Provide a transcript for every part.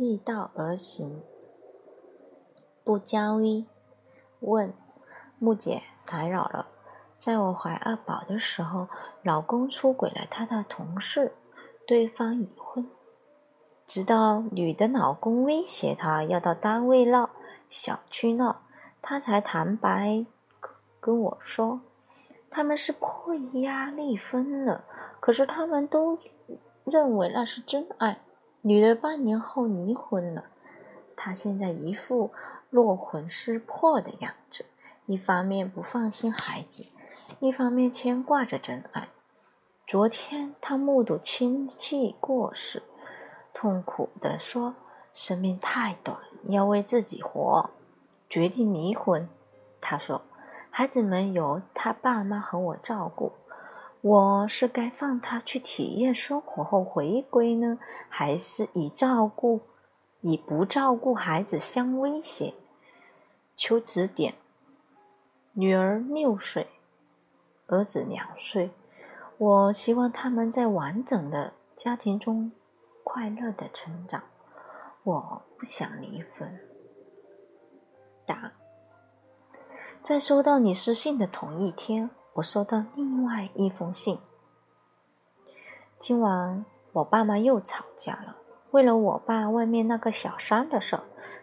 逆道而行，不交易。问木姐打扰了，在我怀二宝的时候，老公出轨了他的同事，对方已婚。直到女的老公威胁她要到单位闹、小区闹，她才坦白跟我说，他们是迫于压力分了。可是他们都认为那是真爱。女的半年后离婚了，她现在一副落魂失魄的样子，一方面不放心孩子，一方面牵挂着真爱。昨天她目睹亲戚过世。痛苦地说：“生命太短，要为自己活。”决定离婚。他说：“孩子们由他爸妈和我照顾，我是该放他去体验生活后回归呢，还是以照顾、以不照顾孩子相威胁？求指点。”女儿六岁，儿子两岁，我希望他们在完整的家庭中。快乐的成长，我不想离婚。答：在收到你私信的同一天，我收到另外一封信。今晚我爸妈又吵架了，为了我爸外面那个小三的事，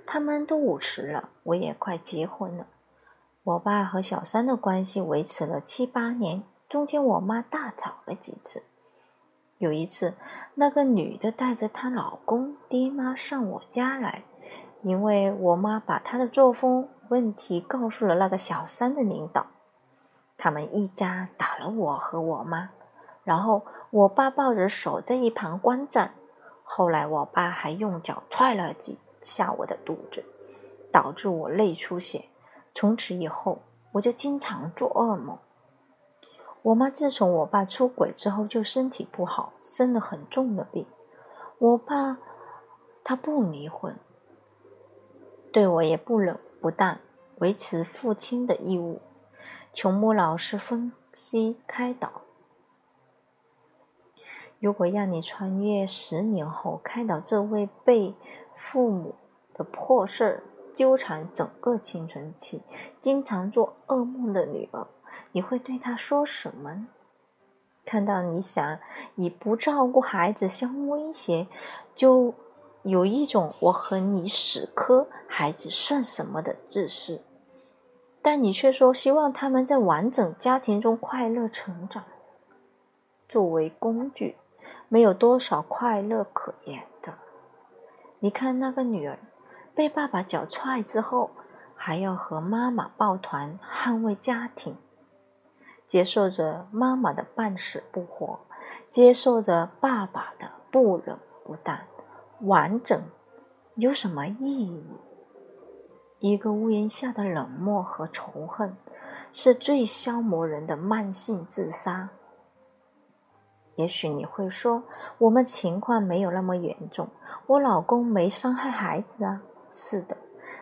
他们都五十了，我也快结婚了。我爸和小三的关系维持了七八年，中间我妈大吵了几次。有一次，那个女的带着她老公、爹妈上我家来，因为我妈把她的作风问题告诉了那个小三的领导，他们一家打了我和我妈，然后我爸抱着手在一旁观战，后来我爸还用脚踹了几下我的肚子，导致我内出血，从此以后我就经常做噩梦。我妈自从我爸出轨之后，就身体不好，生了很重的病。我爸他不离婚，对我也不冷不淡，维持父亲的义务。琼木老师分析开导：如果让你穿越十年后，开导这位被父母的破事儿纠缠整个青春期、经常做噩梦的女儿。你会对她说什么？看到你想以不照顾孩子相威胁，就有一种我和你死磕，孩子算什么的自私。但你却说希望他们在完整家庭中快乐成长。作为工具，没有多少快乐可言的。你看那个女儿，被爸爸脚踹之后，还要和妈妈抱团捍卫家庭。接受着妈妈的半死不活，接受着爸爸的不冷不淡，完整有什么意义？一个屋檐下的冷漠和仇恨，是最消磨人的慢性自杀。也许你会说，我们情况没有那么严重，我老公没伤害孩子啊。是的，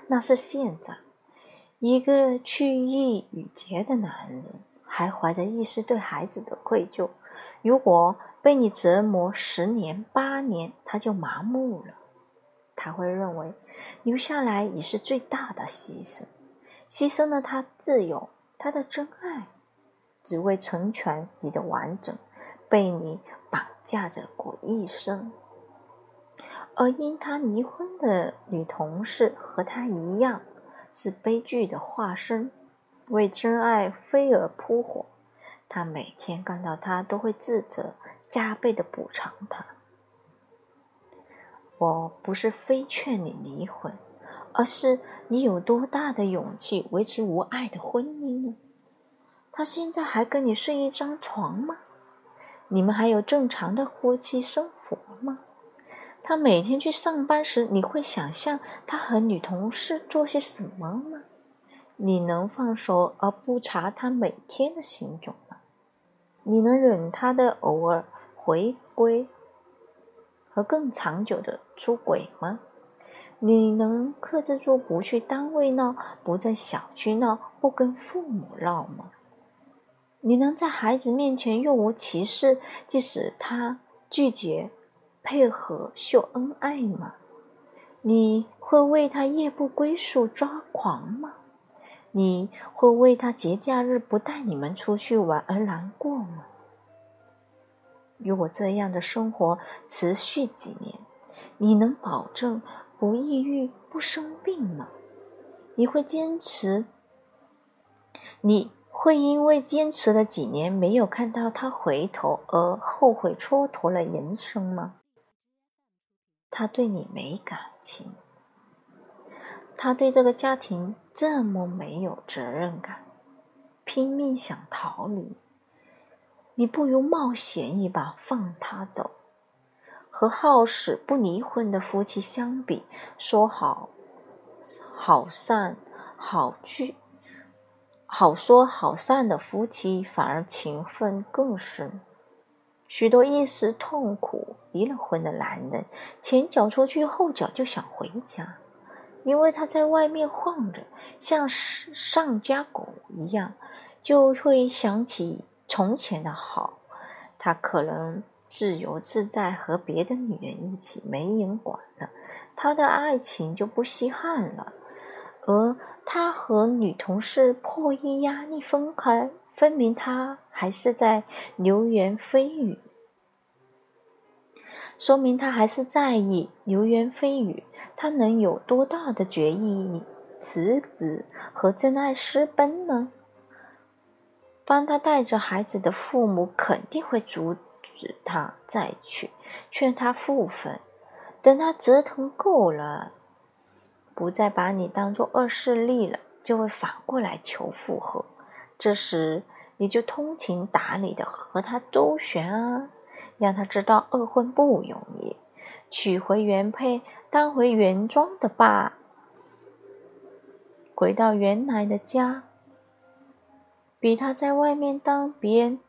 那是现在，一个去意已决的男人。还怀着一丝对孩子的愧疚，如果被你折磨十年八年，他就麻木了。他会认为留下来已是最大的牺牲，牺牲了他自由，他的真爱，只为成全你的完整，被你绑架着过一生。而因他离婚的女同事和他一样，是悲剧的化身。为真爱飞蛾扑火，他每天看到他都会自责，加倍的补偿他。我不是非劝你离婚，而是你有多大的勇气维持无爱的婚姻呢？他现在还跟你睡一张床吗？你们还有正常的夫妻生活吗？他每天去上班时，你会想象他和女同事做些什么吗？你能放手而不查他每天的行踪吗？你能忍他的偶尔回归和更长久的出轨吗？你能克制住不去单位闹，不在小区闹，不跟父母闹吗？你能在孩子面前若无其事，即使他拒绝配合秀恩爱吗？你会为他夜不归宿抓狂吗？你会为他节假日不带你们出去玩而难过吗？如果这样的生活持续几年，你能保证不抑郁、不生病吗？你会坚持？你会因为坚持了几年没有看到他回头而后悔蹉跎了人生吗？他对你没感情，他对这个家庭这么没有责任感，拼命想逃离，你不如冒险一把放他走。和好死不离婚的夫妻相比，说好好散好聚，好说好散的夫妻反而情分更深。许多一时痛苦离了婚的男人，前脚出去，后脚就想回家，因为他在外面晃着，像上家狗一样，就会想起从前的好。他可能自由自在，和别的女人一起，没人管了，他的爱情就不稀罕了。而他和女同事迫于压力分开。分明他还是在流言蜚语，说明他还是在意流言蜚语。他能有多大的决意辞职和真爱私奔呢？帮他带着孩子的父母肯定会阻止他再娶，劝他复婚。等他折腾够了，不再把你当做恶势力了，就会反过来求复合。这时，你就通情达理的和他周旋啊，让他知道二婚不容易，娶回原配，当回原装的爸，回到原来的家，比他在外面当别人，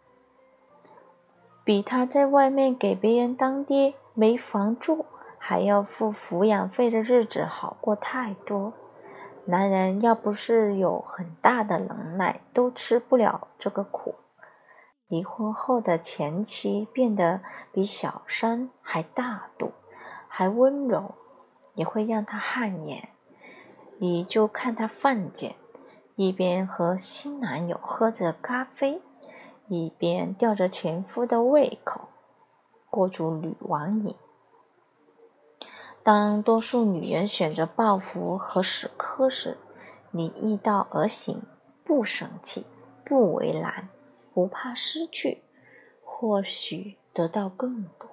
比他在外面给别人当爹，没房住，还要付抚养费的日子好过太多。男人要不是有很大的能耐，都吃不了这个苦。离婚后的前妻变得比小三还大度，还温柔，也会让他汗颜。你就看他犯贱，一边和新男友喝着咖啡，一边吊着前夫的胃口，过足女王瘾。当多数女人选择报复和死磕时，你依道而行，不生气，不为难，不怕失去，或许得到更多。